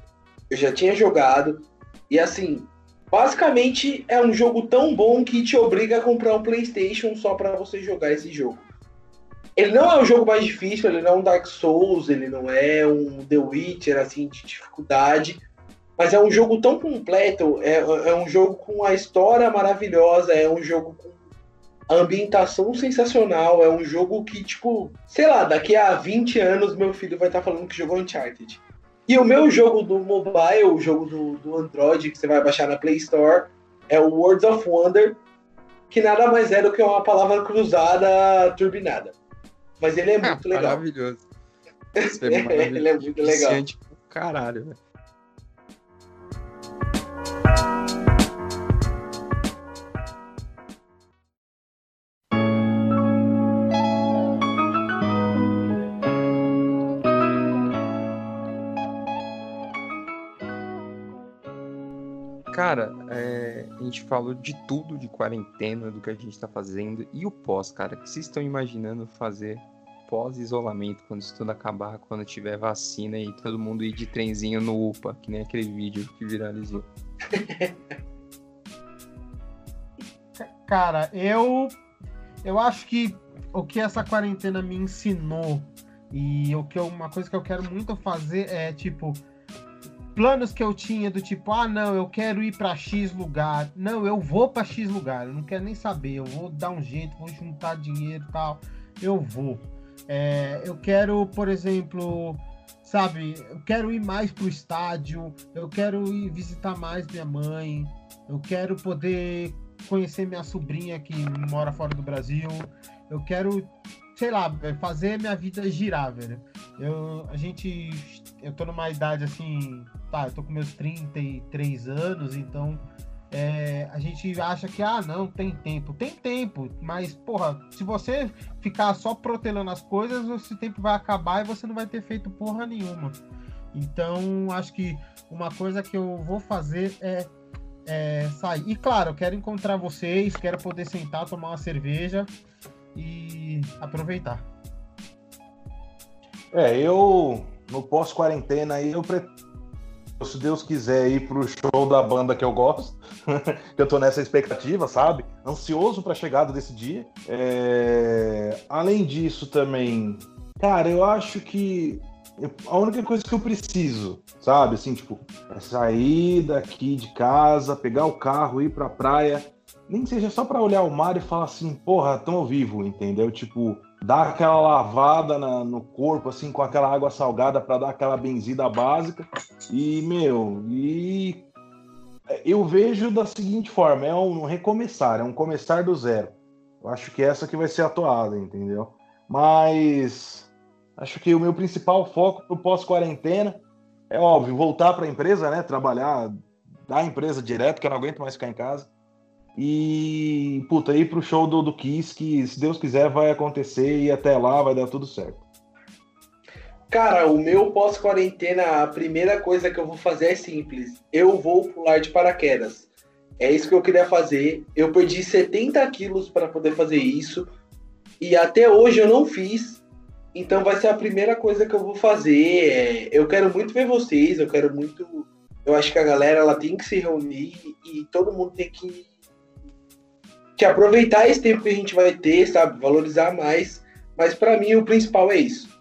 Eu já tinha jogado. E assim, basicamente é um jogo tão bom que te obriga a comprar um PlayStation só pra você jogar esse jogo. Ele não é o jogo mais difícil, ele não é um Dark Souls, ele não é um The Witcher, assim, de dificuldade. Mas é um jogo tão completo, é, é um jogo com a história maravilhosa, é um jogo com a ambientação sensacional, é um jogo que, tipo, sei lá, daqui a 20 anos meu filho vai estar falando que jogou Uncharted. E o meu jogo do mobile, o jogo do, do Android, que você vai baixar na Play Store, é o Worlds of Wonder, que nada mais é do que uma palavra cruzada turbinada. Mas ele é muito legal. Maravilhoso. Isso é maravilhoso. Ele é muito legal. Caralho, velho. Cara, é, a gente falou de tudo de quarentena, do que a gente tá fazendo. E o pós, cara? O que vocês estão imaginando fazer pós-isolamento, quando isso tudo acabar, quando tiver vacina e todo mundo ir de trenzinho no UPA, que nem aquele vídeo que viralizou. Cara, eu eu acho que o que essa quarentena me ensinou e o que eu- uma coisa que eu quero muito fazer é tipo planos que eu tinha do tipo, ah, não, eu quero ir pra X lugar. Não, eu vou pra X lugar, eu não quero nem saber, eu vou dar um jeito, vou juntar dinheiro e tal. Eu vou. É, eu quero, por exemplo, sabe, eu quero ir mais pro estádio, eu quero ir visitar mais minha mãe, eu quero poder conhecer minha sobrinha que mora fora do Brasil. Eu quero, sei lá, velho, fazer minha vida girar, velho. Eu, a gente, eu tô numa idade assim, tá, eu tô com meus 33 anos, então é, a gente acha que, ah, não, tem tempo. Tem tempo, mas, porra, se você ficar só protelando as coisas, esse tempo vai acabar e você não vai ter feito porra nenhuma. Então, acho que uma coisa que eu vou fazer é é, sair. E claro, eu quero encontrar vocês, quero poder sentar, tomar uma cerveja e aproveitar. É, eu no pós-quarentena aí eu pretendo, se Deus quiser, ir pro show da banda que eu gosto, que eu tô nessa expectativa, sabe? Ansioso pra chegada desse dia. É, Além disso também, cara, eu acho que a única coisa que eu preciso, sabe, assim, tipo, é sair daqui de casa, pegar o carro, ir pra praia, nem que seja só pra olhar o mar e falar assim, porra, tamo vivo, entendeu? Tipo, dar aquela lavada na- no corpo, assim, com aquela água salgada para dar aquela benzida básica. E, meu, e eu vejo da seguinte forma: é um recomeçar, é um começar do zero. Eu acho que essa que vai ser a toada, entendeu? Mas acho que o meu principal foco pro pós-quarentena é óbvio, voltar para a empresa, né? Trabalhar da empresa direto, que eu não aguento mais ficar em casa. E, puta, ir pro show do, do Kiss, que se Deus quiser vai acontecer e até lá vai dar tudo certo. Cara, o meu pós-quarentena, a primeira coisa que eu vou fazer é simples. Eu vou pular de paraquedas. É isso que eu queria fazer. Eu perdi 70 quilos para poder fazer isso. E até hoje eu não fiz. Então vai ser a primeira coisa que eu vou fazer. É, eu quero muito ver vocês. Eu quero muito. Eu acho que a galera ela tem que se reunir e todo mundo tem que, que aproveitar esse tempo que a gente vai ter, sabe? Valorizar mais. Mas para mim o principal é isso.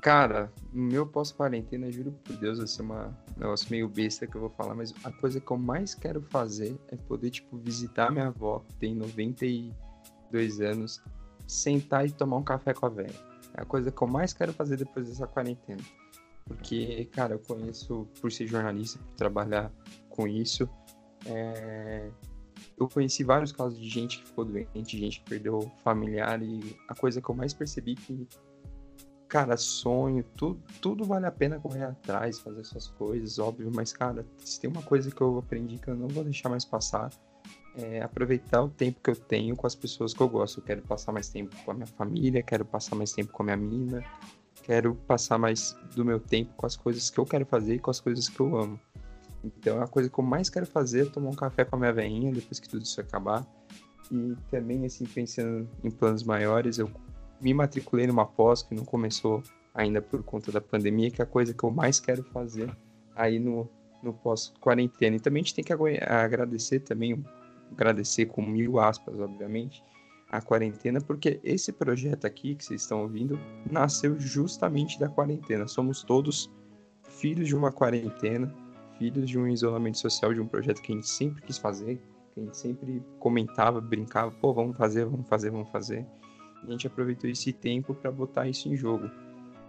Cara, meu pós-quarentena, juro por Deus, vai ser uma um negócio meio besta que eu vou falar, mas a coisa que eu mais quero fazer é poder, tipo, visitar minha avó, que tem 92 anos, sentar e tomar um café com a velha. É a coisa que eu mais quero fazer depois dessa quarentena. Porque, cara, eu conheço, por ser jornalista, por trabalhar com isso, é, eu conheci vários casos de gente que ficou doente, gente que perdeu familiar, e a coisa que eu mais percebi que cara, sonho, tudo, tudo vale a pena correr atrás, fazer suas coisas, óbvio, mas, cara, se tem uma coisa que eu aprendi que eu não vou deixar mais passar, é aproveitar o tempo que eu tenho com as pessoas que eu gosto. Eu quero passar mais tempo com a minha família, quero passar mais tempo com a minha mina, quero passar mais do meu tempo com as coisas que eu quero fazer e com as coisas que eu amo. Então, a coisa que eu mais quero fazer é tomar um café com a minha veinha depois que tudo isso acabar. E também, assim, pensando em planos maiores, eu me matriculei numa pós que não começou ainda por conta da pandemia, que é a coisa que eu mais quero fazer aí no, no pós-quarentena. E também a gente tem que agradecer também, agradecer com mil aspas, obviamente, a quarentena, porque esse projeto aqui que vocês estão ouvindo nasceu justamente da quarentena. Somos todos filhos de uma quarentena, filhos de um isolamento social, de um projeto que a gente sempre quis fazer, que a gente sempre comentava, brincava, pô, vamos fazer, vamos fazer, vamos fazer e a gente aproveitou esse tempo para botar isso em jogo.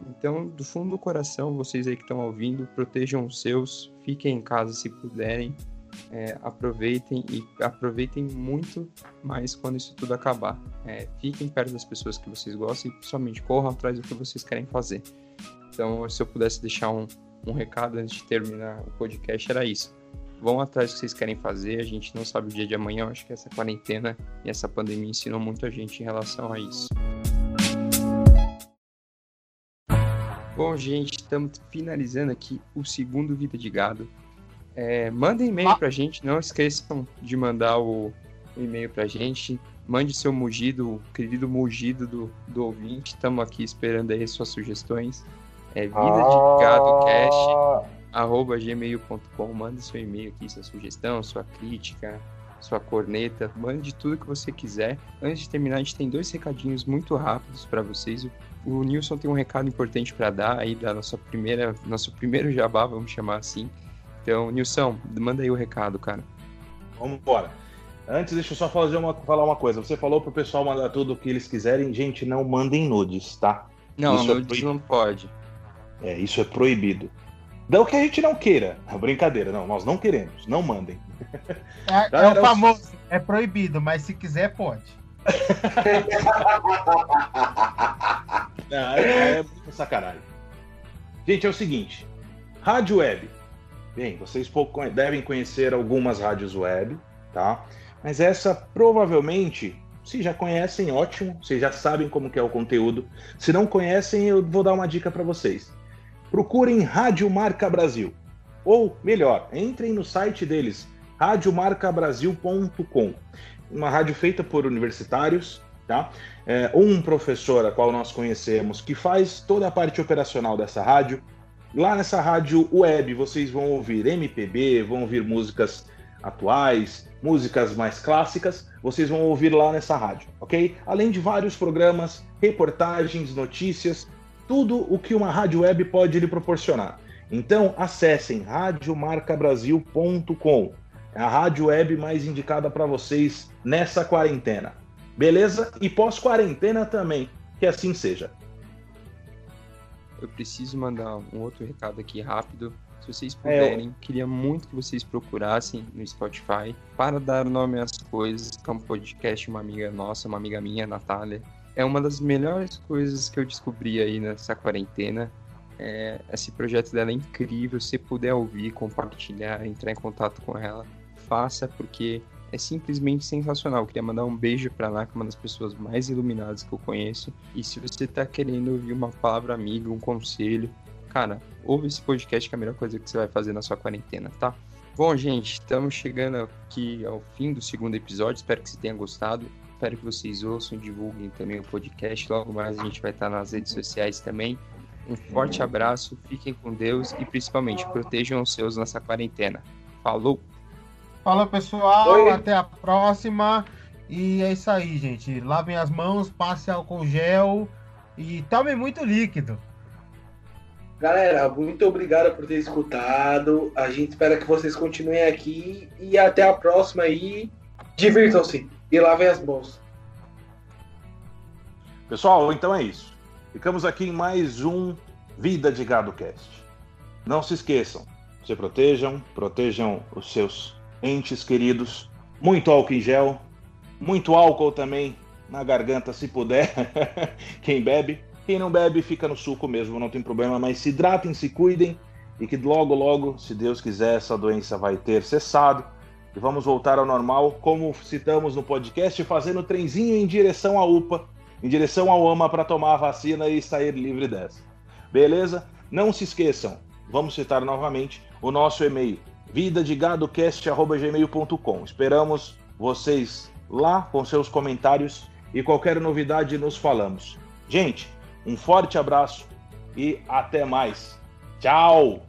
Então, do fundo do coração, vocês aí que estão ouvindo, protejam os seus, fiquem em casa se puderem, é, aproveitem e aproveitem muito mais quando isso tudo acabar. É, fiquem perto das pessoas que vocês gostam e principalmente corram atrás do que vocês querem fazer. Então, se eu pudesse deixar um, um recado antes de terminar o podcast, era isso. Vão atrás do que vocês querem fazer, a gente não sabe o dia de amanhã, eu acho que essa quarentena e essa pandemia ensinam muito a gente em relação a isso. Bom, gente, estamos finalizando aqui o segundo Vida de Gado. É, mandem e-mail pra gente, não esqueçam de mandar o, o e-mail pra gente. Mande seu mugido, o querido mugido do, do ouvinte. Estamos aqui esperando aí suas sugestões. É vida de gado cast arroba gmail.com, mande seu e-mail aqui, sua sugestão, sua crítica, sua corneta, mande tudo que você quiser. Antes de terminar, a gente tem dois recadinhos muito rápidos para vocês. O, o Nilson tem um recado importante para dar aí da nossa primeira, nosso primeiro jabá, vamos chamar assim. Então, Nilson, manda aí o recado, cara. Vamos embora. Antes, deixa eu só fazer uma, falar uma coisa. Você falou pro pessoal mandar tudo o que eles quiserem. Gente, não mandem nudes, tá? Não, Isso é nudes proibido. não pode. É, isso é proibido. Não que a gente não queira. Brincadeira, não. Nós não queremos. Não mandem. É, Não, é o não. famoso, é proibido, mas se quiser, pode. Não, é, é muita sacanagem. Gente, é o seguinte: rádio web. Bem, vocês pouco devem conhecer algumas rádios web, tá? Mas essa provavelmente, se já conhecem, ótimo. Vocês já sabem como que é o conteúdo. Se não conhecem, eu vou dar uma dica para vocês. Procurem Rádio Marca Brasil. Ou, melhor, entrem no site deles, radiomarcabrasil.com. Uma rádio feita por universitários, tá? É, um professor, a qual nós conhecemos, que faz toda a parte operacional dessa rádio. Lá nessa rádio web vocês vão ouvir MPB, vão ouvir músicas atuais, músicas mais clássicas, vocês vão ouvir lá nessa rádio, ok? Além de vários programas, reportagens, notícias, tudo o que uma rádio web pode lhe proporcionar. Então acessem radiomarcabrasil.com. É a rádio web mais indicada para vocês nessa quarentena. Beleza? E pós-quarentena também. Que assim seja. Eu preciso mandar um outro recado aqui rápido. Se vocês É, puderem, queria muito que vocês procurassem no Spotify para dar nome às coisas, que é um podcast, uma amiga nossa, uma amiga minha, Natália. É uma das melhores coisas que eu descobri aí nessa quarentena. É, esse projeto dela é incrível. Se puder ouvir, compartilhar, entrar em contato com ela, faça, porque é simplesmente sensacional. Eu queria mandar um beijo pra Ana, que é uma das pessoas mais iluminadas que eu conheço. E se você tá querendo ouvir uma palavra amiga, um conselho, cara, ouve esse podcast que é a melhor coisa que você vai fazer na sua quarentena, tá? Bom, gente, estamos chegando aqui ao fim do segundo episódio. Espero que você tenha gostado. Espero que vocês ouçam, divulguem também o podcast. Logo mais a gente vai estar nas redes sociais também. Um forte abraço, fiquem com Deus e principalmente protejam os seus nessa quarentena. Falou! Fala pessoal, Oi. até a próxima. E é isso aí, gente. Lavem as mãos, passe álcool gel e tomem muito líquido. Galera, muito obrigado por ter escutado. A gente espera que vocês continuem aqui e até a próxima aí. Divirtam-se e lavem as mãos. Pessoal, então é isso. Ficamos aqui em mais um Vida de Gado Cast. Não se esqueçam, se protejam, protejam os seus entes queridos. Muito álcool em gel, muito álcool também na garganta, se puder. Quem bebe, quem não bebe, fica no suco mesmo, não tem problema. Mas se hidratem, se cuidem e que logo, logo, se Deus quiser, essa doença vai ter cessado e vamos voltar ao normal, como citamos no podcast, fazendo trenzinho em direção à UPA, em direção ao AMA para tomar a vacina e sair livre dessa. Beleza? Não se esqueçam, vamos citar novamente o nosso e-mail, vidadegadocast.gmail.com. Esperamos vocês lá com seus comentários e qualquer novidade nos falamos. Gente, um forte abraço e até mais. Tchau!